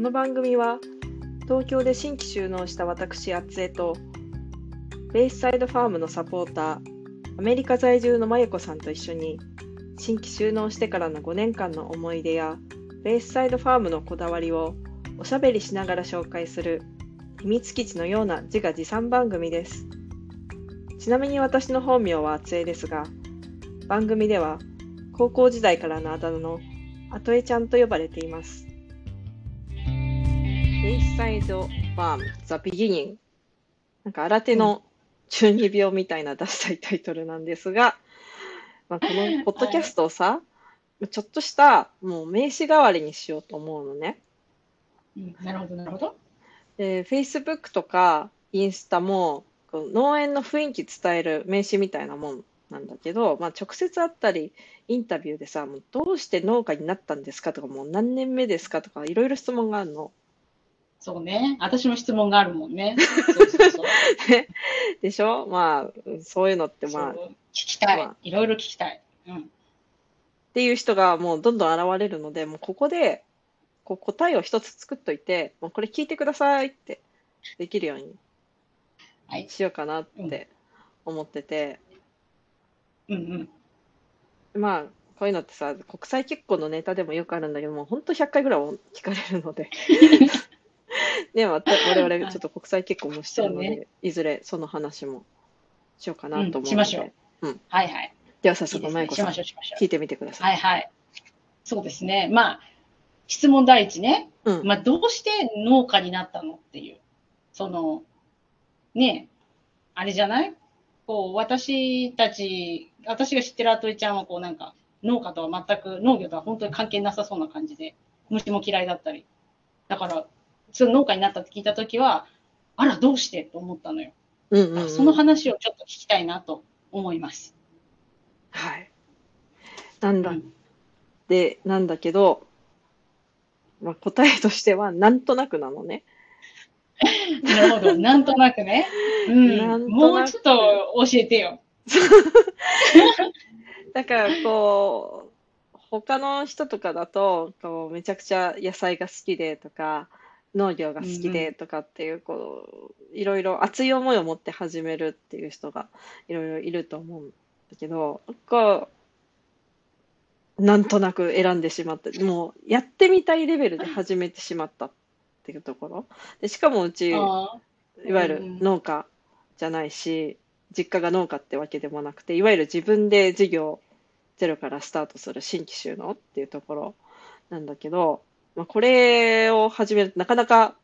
この番組は東京で新規就農した私あつえとベイスサイドファームのサポーターアメリカ在住のまゆこさんと一緒に新規就農してからの5年間の思い出やベイスサイドファームのこだわりをおしゃべりしながら紹介する秘密基地のような自画自賛番組です。ちなみに私の本名はあつえですが番組では高校時代からのあだ名のあとえちゃんと呼ばれています。ベイスサイドファームザ・ビギニングなんか新手の中二病みたいなダサいタイトルなんですが、まあ、このポッドキャストをさ、ちょっとしたもう名刺代わりにしようと思うのね。うん、なるほど、なるほど。で、Facebook とかインスタも農園の雰囲気伝える名刺みたいなもんなんだけど、まあ、直接会ったりインタビューでさもうどうして農家になったんですかとかもう何年目ですかとかいろいろ質問があるの。そうね。私も質問があるもんね。そうそうそう。でしょ？まあそういうのってまあ聞きたいまあ。いろいろ聞きたい。うん。っていう人がもうどんどん現れるので、もうここでこう答えを一つ作っといて、もうこれ聞いてくださいってできるようにはい。しようかなって思ってて、うんうん。まあこういうのってさ、国際結婚のネタでもよくあるんだけども、本当100回ぐらい聞かれるので。で、我々ちょっと国際結婚もしてるのそうで、いずれその話もしようかなと思うので、うんしましょうはいはい。では早速、いいですね。まゆこさん聞いてみてくだう。さ。はいいはい。そうですね。まあ、質問第一ね。うん。まあ、どうして農家になったのっていう。その、ねえ、あれじゃない？こう、私たち、私が知ってるアトリちゃんは、こう、なんか、農家とは全く、農業とは本当に関係なさそうな感じで、虫も嫌いだったり。だから、その農家になったって聞いたときは、あら、どうして？と思ったのよ。うんうんうんその話をちょっと聞きたいなと思います。はい。なんだうんで、なんだけど、まあ、答えとしては、なんとなくなのね。なるほど。なんとなくね。うん。もうちょっと教えてよ。だから、こう、他の人とかだと、こう、めちゃくちゃ野菜が好きでとか、農業が好きでとかっていう、こう、いろいろ熱い思いを持って始めるっていう人がいろいろいると思うんだけど、こう、なんとなく選んでしまった。もう、やってみたいレベルで始めてしまったっていうところ。で、しかもうち、あいわゆる農家じゃないし、実家が農家ってわけでもなくて、いわゆる自分で事業ゼロからスタートする新規収納っていうところなんだけど、まあ、これを始めるとなかなか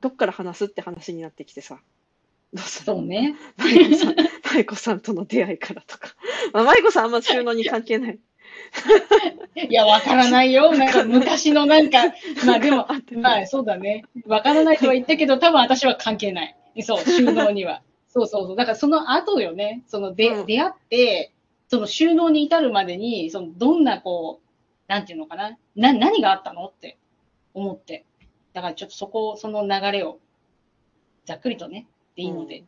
どっから話すって話になってきてさ、どうする？そうね。マイコさん、マイコさんとの出会いからとか。まあ、マイコさんあんま収納に関係ない。いや、わからないよ。なんか昔のなんか、まあでも、まあそうだね。わからないとは言ったけど、多分私は関係ない。そう、収納には。そうそうそう。だからその後よね。そので、うん出会って、その収納に至るまでに、そのどんなこう、なんていうのかな？な、何があったの？って思って。だからちょっとそこ、その流れを、ざっくりとね、でいいので。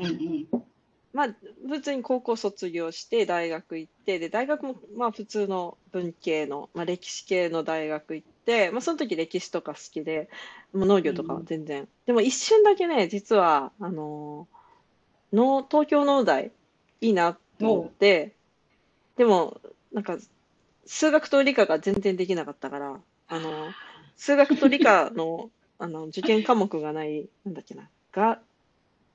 うんうん。まあ、普通に高校卒業して大学行って、で、大学もまあ普通の文系の、まあ歴史系の大学行って、まあその時歴史とか好きで、もう農業とかは全然。でも一瞬だけね、実は、あの、農、東京農大いいなと思って、でも、なんか、数学と理科が全然できなかったから、あの、数学と理科の、あの、受験科目がない、なんだっけな、が、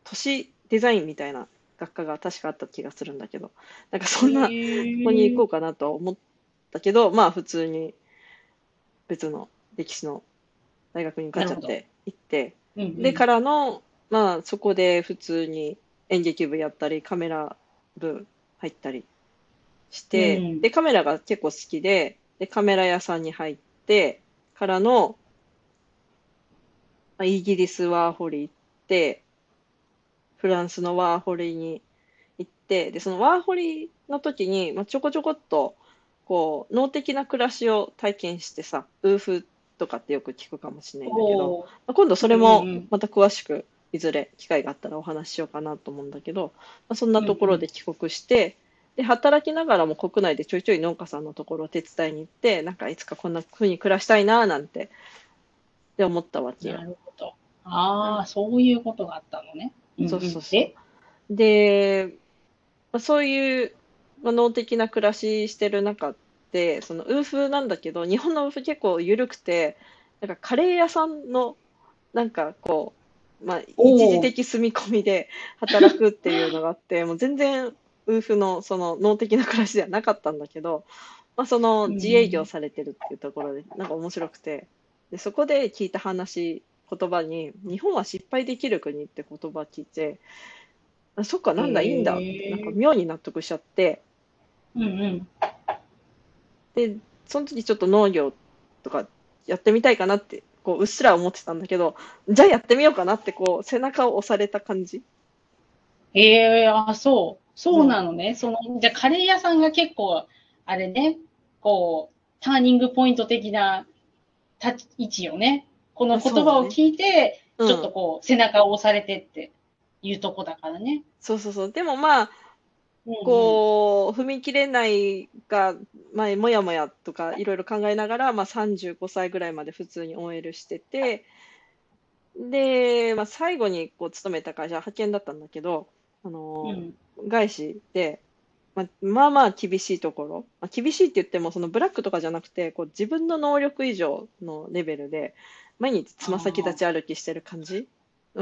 都市デザインみたいな学科が確かあった気がするんだけど、なんかそんな、ここに行こうかなとは思ったけど、まあ普通に別の歴史の大学に受かっちゃって行って、うんうん、でからの、まあそこで普通に演劇部やったり、カメラ部入ったりして、うん。で、カメラが結構好きで、で、カメラ屋さんに入って、からの、まあイギリスワーホリ行って、フランスのワーホリに行って、で、そのワーホリの時に、まあ、ちょこちょこっと、こう、脳的な暮らしを体験してさ、ウーフとかってよく聞くかもしれないんだけど、まあ今度それもうんうん。また詳しくいずれ機会があったらお話ししようかなと思うんだけど、まあ、そんなところで帰国して、で働きながらも国内でちょいちょい農家さんのところを手伝いに行ってなんかいつかこんな風に暮らしたいななんてって思ったわけよ。なるほど。ああ、そういうことがあったのね。そうそうそうで、で、まあそういう、まあ、脳的な暮らししてる中で、そのウーフなんだけど、日本のウーフ結構緩くて、なんかカレー屋さんの、なんかこう、まあ、一時的住み込みで働くっていうのがあって、もう全然ウーフのその脳的な暮らしではなかったんだけど、まあ、そのうん自営業されてるっていうところで、なんか面白くて、で、そこで聞いた話、言葉に、日本は失敗できる国って言葉聞いて、あそっか、なんだ、いいんだって、なんか妙に納得しちゃって、うんうん。で、その時ちょっと農業とかやってみたいかなって、こう、うっすら思ってたんだけど、じゃあやってみようかなって、こう、背中を押された感じ。ええあ、そう。そうなのね。その、じゃあカレー屋さんが結構、あれね、こう、ターニングポイント的な立ち位置よね。この言葉を聞いて、うんちょっとこう、背中を押されてっていうとこだからね。そうそうそう。でもまあ、こう、踏み切れないが、まあ、もやもやとかいろいろ考えながら、まあ、35歳ぐらいまで普通に OL してて、で、まあ、最後にこう勤めた会社は派遣だったんだけど、あのーうん。外資で、まあ、まあまあ厳しいところ、まあ、厳しいって言ってもそのブラックとかじゃなくてこう自分の能力以上のレベルで毎日つま先立ち歩きしてる感じ。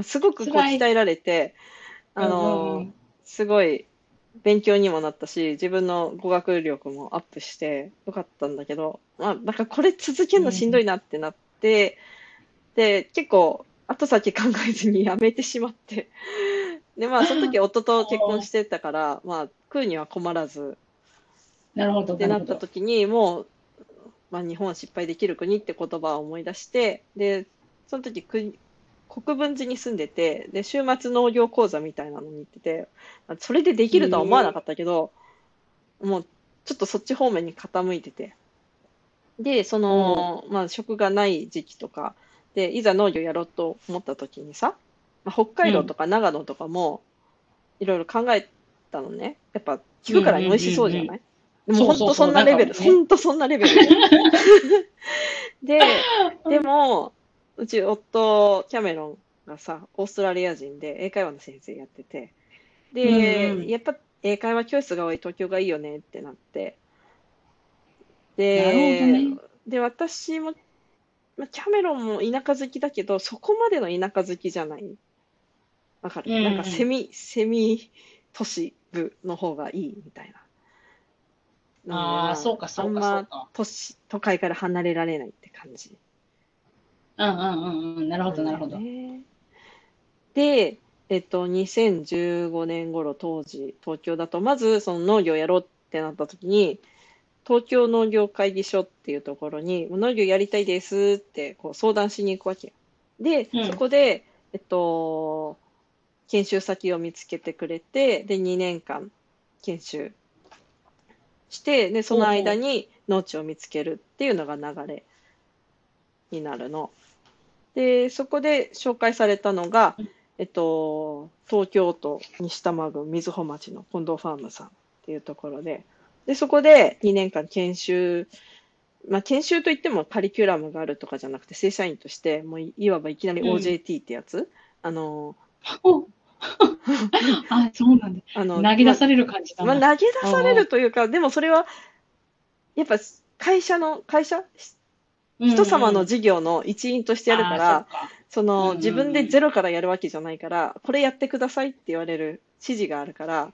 すごくこう鍛えられてあのうんうんうん。すごい勉強にもなったし自分の語学力もアップしてよかったんだけど、まあ、なんかこれ続けるのしんどいなってなって、で結構後先考えずにやめてしまってでまあその時夫と結婚してたから、まあ、食うには困らず。なるほど、ってなった。時にもう、まあ、日本は失敗できる国って言葉を思い出してでその時国国分寺に住んでてで週末農業講座みたいなのに行っててまあそれでできるとは思わなかったけどもうちょっとそっち方面に傾いてて。でその、まあ、職がない時期とかでいざ農業やろうと思った時にさ、まあ、北海道とか長野とかもいろいろ考えたのね。やっぱ聞くからに美味しそうじゃない、でも本当そうそう。そんなレベル、本当そんなレベル。で、でも、うち夫、キャメロンがさ、オーストラリア人で英会話の先生やってて、で、うんうん。やっぱ英会話教室が多い東京がいいよねってなって、で、ね。で、私も、まあ、キャメロンも田舎好きだけど、そこまでの田舎好きじゃない。わかる、うんうんなんかセミ、セミ都市部の方がいいみたいな。ああ、そうか、そうか。都市、都会から離れられないって感じ。うんうんうんうん。なるほど、なるほど。ねで、えっと、2015年頃当時、東京だと、まずその農業やろうってなった時に、東京農業会議所っていうところに、農業やりたいですってこう相談しに行くわけよ。で、うんそこで、えっと、研修先を見つけてくれて、で、2年間研修して、で、その間に農地を見つけるっていうのが流れになるの。で、そこで紹介されたのが、えっと、東京都西多摩郡瑞穂町の近藤ファームさんっていうところで、で、そこで2年間研修、まあ、研修といってもカリキュラムがあるとかじゃなくて、正社員として、もういいわばいきなりうん。OJT ってやつ、あの、あ、そうなんだ。あの、投げ出される感じだまあ、な。投げ出されるというか、でもそれは、やっぱ会社の、会社？人様の事業の一員としてやるから、うんうん自分でゼロからやるわけじゃないから、これやってくださいって言われる指示があるから、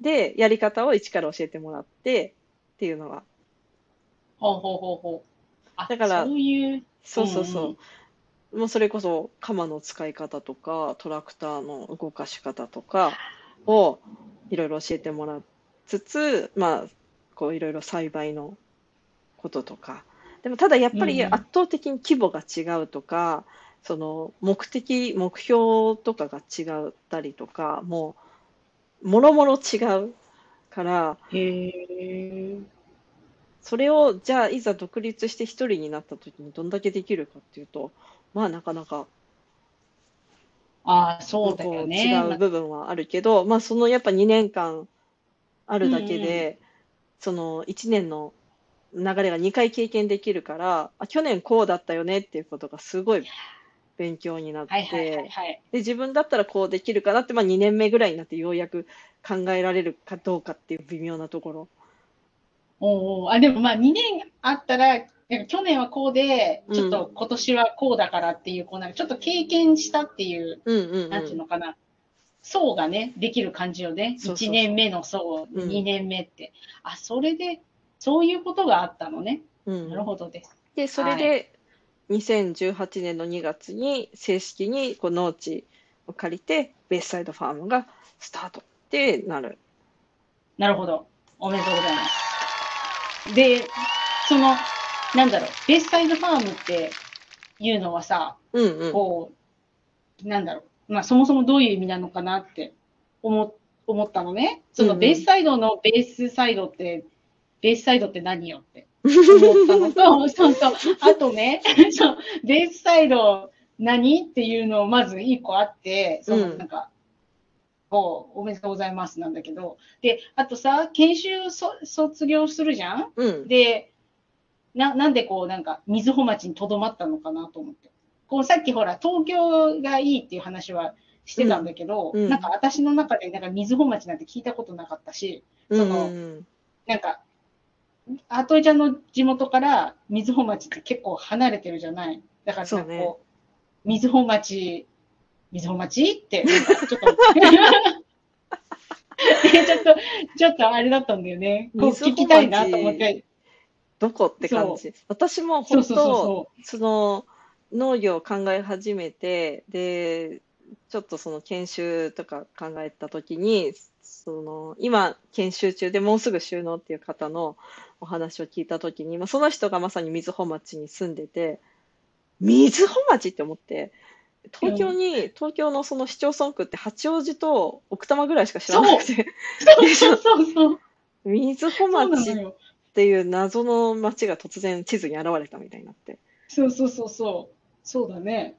で、やり方を一から教えてもらってっていうのは、ほうほうほうほう。あ、だからそういう。そうそうそう。うんうんもうそれこそ鎌の使い方とか、トラクターの動かし方とかをいろいろ教えてもらいつつ、まあ、こういろいろ栽培のこととか。でもただやっぱりうんうん圧倒的に規模が違うとか、その目的、目標とかが違ったりとか、もう、もろもろ違うから。それをじゃあいざ独立して一人になった時にどんだけできるかっていうと、まあなかなかああ、そうだよね。違う部分はあるけど、まあそのやっぱ2年間あるだけで、その1年の流れが2回経験できるから、あ、去年こうだったよねっていうことがすごい勉強になって、はいはいはいはい。で、自分だったらこうできるかなって、まあ2年目ぐらいになってようやく考えられるかどうかっていう微妙なところ。おうおうあ、でもまあ2年あったら、なんか去年はこうで、うんちょっと今年はこうだからっていう、こうなんかちょっと経験したっていう、うんうんう。なんていうんのかな、層がね、できる感じよね。そうそうそう1年目の層、うん2年目って。あ、それで、そういうことがあったのね。うんなるほどです。で、それで、2018年の2月に正式にこう農地を借りて、ベースサイドファームがスタートってなる。なるほど。おめでとうございます。で、その、なんだろう、ベースサイドファームっていうのはさ、うんうん。こう、なんだろう、まあそもそもどういう意味なのかなって思思ったのね。そうんうんのベースサイドのベースサイドって、ベースサイドって何よって思ったのと、そうそう、あとね、そうベースサイド何っていうのをまず一個あって、そのうんなんか、こう、おめでとうございますなんだけど、で、あとさ、研修そ卒業するじゃん？うん。で、な、なんでこう、なんか、瑞穂町にとどまったのかなと思って。こう、さっきほら、東京がいいっていう話はしてたんだけど、うんうんなんか私の中で、なんか瑞穂町なんて聞いたことなかったし、うんそのうんなんか、アトイちゃんの地元から瑞穂町って結構離れてるじゃない。だからそうねなんかこう、瑞穂町、瑞穂町って、ちょっと、ちょっと、ちょっとあれだったんだよね。こう聞きたいなと思って。どこって感じ。私も本当、そその農業を考え始めて、で、ちょっとその研修とか考えたときに、その今研修中でもうすぐ収納っていう方のお話を聞いたときに、まあ、その人がまさに瑞穂町に住んでて、瑞穂町って思って、東京に、東京のその市町村区って八王子と奥多摩ぐらいしか知らなくて、う。そうそうそう。瑞穂町。っのよ。ていう謎の町が突然地図に現れたみたいになって。そうそうそうそう。そうだね。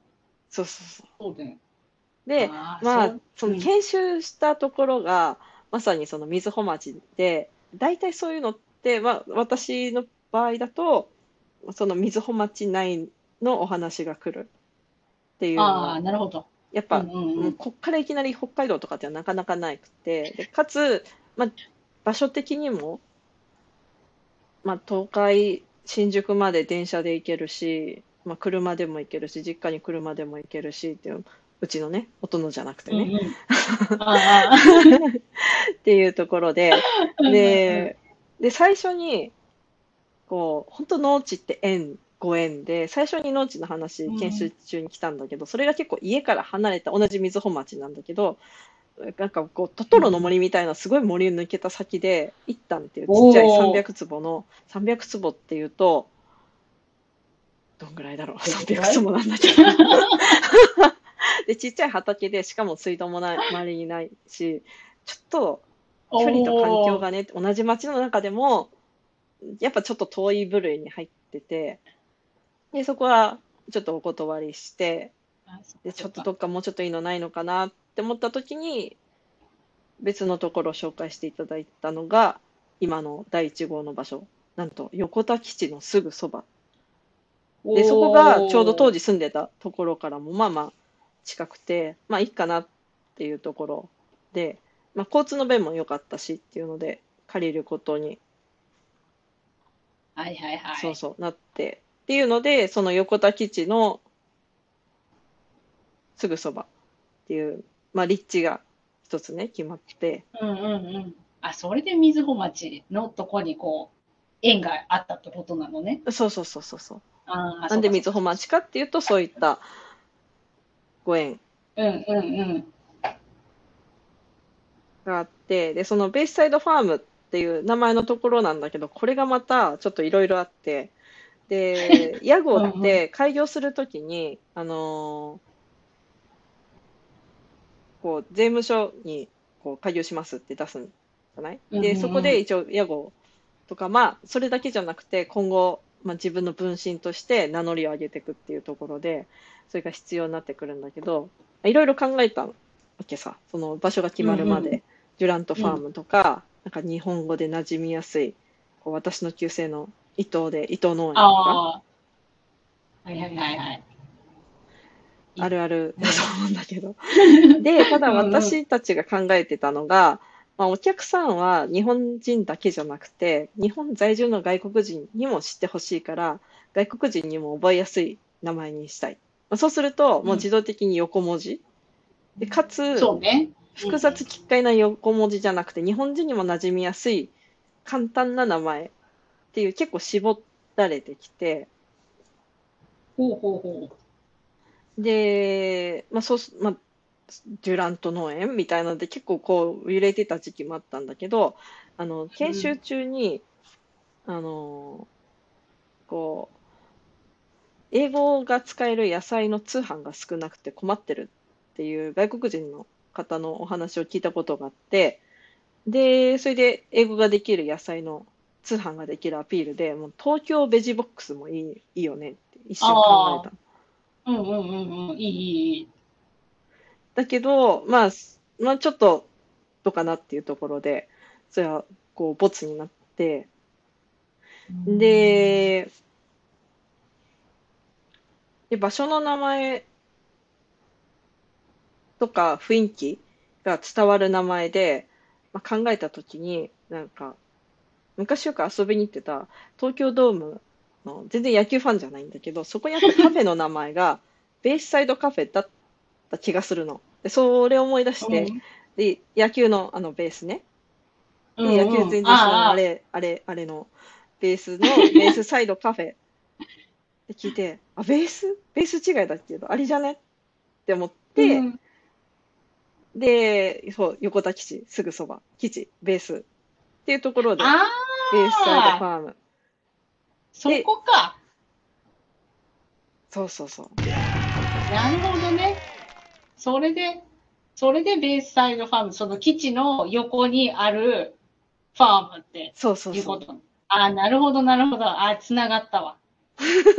そうそうそう。そう。で、まあその研修したところが、まさにその瑞穂町で、大体そういうのって、まあ、私の場合だと、その瑞穂町内のお話が来るっていうのああ、は、なるほど。やっぱ、うんうんうんこっからいきなり北海道とかってはなかなかなくて、でかつ、まあ、場所的にも、まあ、東海、新宿まで電車で行けるし、まあ、車でも行けるし、実家に車でも行けるしっていう、うちのね、大人じゃなくてね。っていうところで、で、で、最初に、こう、本当農地って縁、ご縁で、最初に農地の話うん、研修中に来たんだけど、それが結構家から離れた、同じ瑞穂町なんだけど、なんかこう、トトロの森みたいなすごい森を抜けた先で、一旦っていうちっちゃいおー300坪の、300坪っていうと、どんぐらいだろう、どんぐらい？300坪なんだけど。で、ちっちゃい畑で、しかも水道もない、周りにないし、ちょっと、距離と環境がね、同じ町の中でも、やっぱちょっと遠い部類に入ってて、で、そこはちょっとお断りして、で、ちょっとどっかもうちょっといいのないのかなって思った時に、別のところを紹介していただいたのが、今の第1号の場所、なんと横田基地のすぐそば。で、そこがちょうど当時。時住んでたところからもまあまあ近くて、まあいいかなっていうところで、まあ交通の便も良かったしっていうので借りることに、はいはいはい。そうそうなって、っていうので、その横田基地のすぐそばっていう、まあ立地が一つね、決まって、うんうんうん。あ、それで瑞穂町のとこにこう、縁があったってことなのね。そうそうそうそうそう。ああ、なんで瑞穂町かっていうと、そういったご縁うんうんうん。があって、で、そのベースサイドファームっていう名前のところなんだけど、これがまたちょっといろいろあって、で、屋号って開業するときに、あのーこう、税務署にこう開業しますって出すんじゃない？で、うんうんうんそこで一応屋号とか、まあ、それだけじゃなくて、今後、まあ、自分の分身として名乗りを上げていくっていうところで、それが必要になってくるんだけど、いろいろ考えたわけさ、その場所が決まるまうんうで、デュラントファームとか、なんか日本語で馴染みやすい、こう私の旧姓の伊藤で、伊藤農園とか。はいはいはいはい。あるあるだと思うんだけど。で、ただ私たちが考えてたのが、まあ、お客さんは日本人だけじゃなくて、日本在住の外国人にも知ってほしいから、外国人にも覚えやすい名前にしたい。まあ、そうすると、もう自動的に横文字。でかつ。複雑奇怪な横文字じゃなくて、日本人にも馴染みやすい簡単な名前っていう結構絞られてきて、ほうほうほで、まあそうす、まあ、デュラント農園みたいなので結構こう揺れてた時期もあったんだけど、あの、研修中に、あの、こう、英語が使える野菜の通販が少なくて困ってるっていう外国人の方のお話を聞いたことがあって、で、それで英語ができる野菜の通販ができるアピールで、もう東京ベジボックスもいいいいよねって一瞬考えた。う。うんうんうんうん。いいいい。だけど、まあ、すまあちょっとどうかなっていうところで、それはこう、ボツになって、で、で、場所の名前とか雰囲気が伝わる名前で、まあ、考えたときに、なんか、昔よく遊びに行ってた東京ドームの、全然野球ファンじゃないんだけど、そこにあったカフェの名前が、ベースサイドカフェだった気がするの。で、それを思い出して、で、野球のあのベースね。で、うんうん。野球全然知らない、ああ。れ、あれ、あれの、ベースの、ベースサイドカフェ。って聞いて、あ、ベース？ベース違いだけど、あれじゃね？って思って、うん。で、そう、横田基地、すぐそば、基地、ベースっていうところで、あベースサイドあファーム。そこか。そうそうそう。なるほどね。それで、それでベースサイドファーム、その基地の横にあるファームってそうそうそう。いうこと。ああ、なるほど、なるほど。ああ、つながったわ。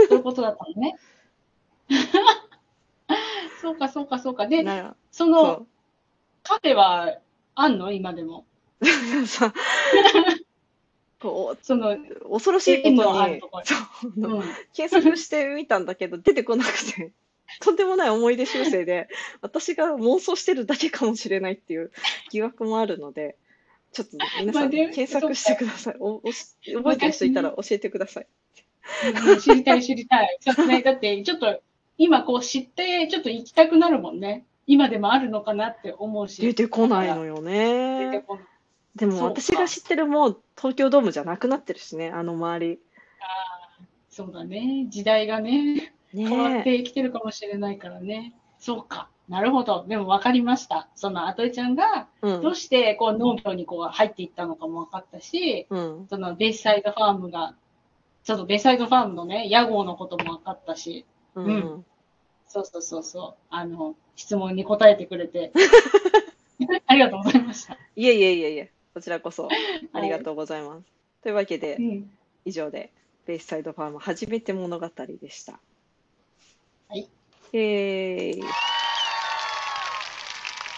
そういうことだったのね。そうか、そうか、そうか。で、なそのそカフェはあんの？今でも。う。さこその、う、恐ろしいことに。検索してみたんだけど、出てこなくて、とんでもない思い出修正で、私が妄想してるだけかもしれないっていう疑惑もあるので、ちょっと皆さん検索してください。おおし覚えてる人いたら教えてください。うん知りたい、知りたい。そうね、だって、ちょっと、今こう知って、ちょっと行きたくなるもんね。今でもあるのかなって思うし。出てこないのよ出てね。こない。でも私が知ってるもう東京ドームじゃなくなってるしね、あの周り。そうだね。時代がね、変わっねてきてるかもしれないからね。そうか。なるほど。でも分かりました。その、あといちゃんが。どうしてこう農業にこう入っていったのかも分かったし、うん。そのベースサイドファームが、ちょっとベースサイドファームのね、屋号のことも分かったし、うん。うんそうそうそうそう、あの、質問に答えてくれて、ありがとうございました。いえいえいえいえ、こちらこそありがとうございます。というわけでう、ん。以上で、ベースサイドファーム初めて物語でした。はい。えー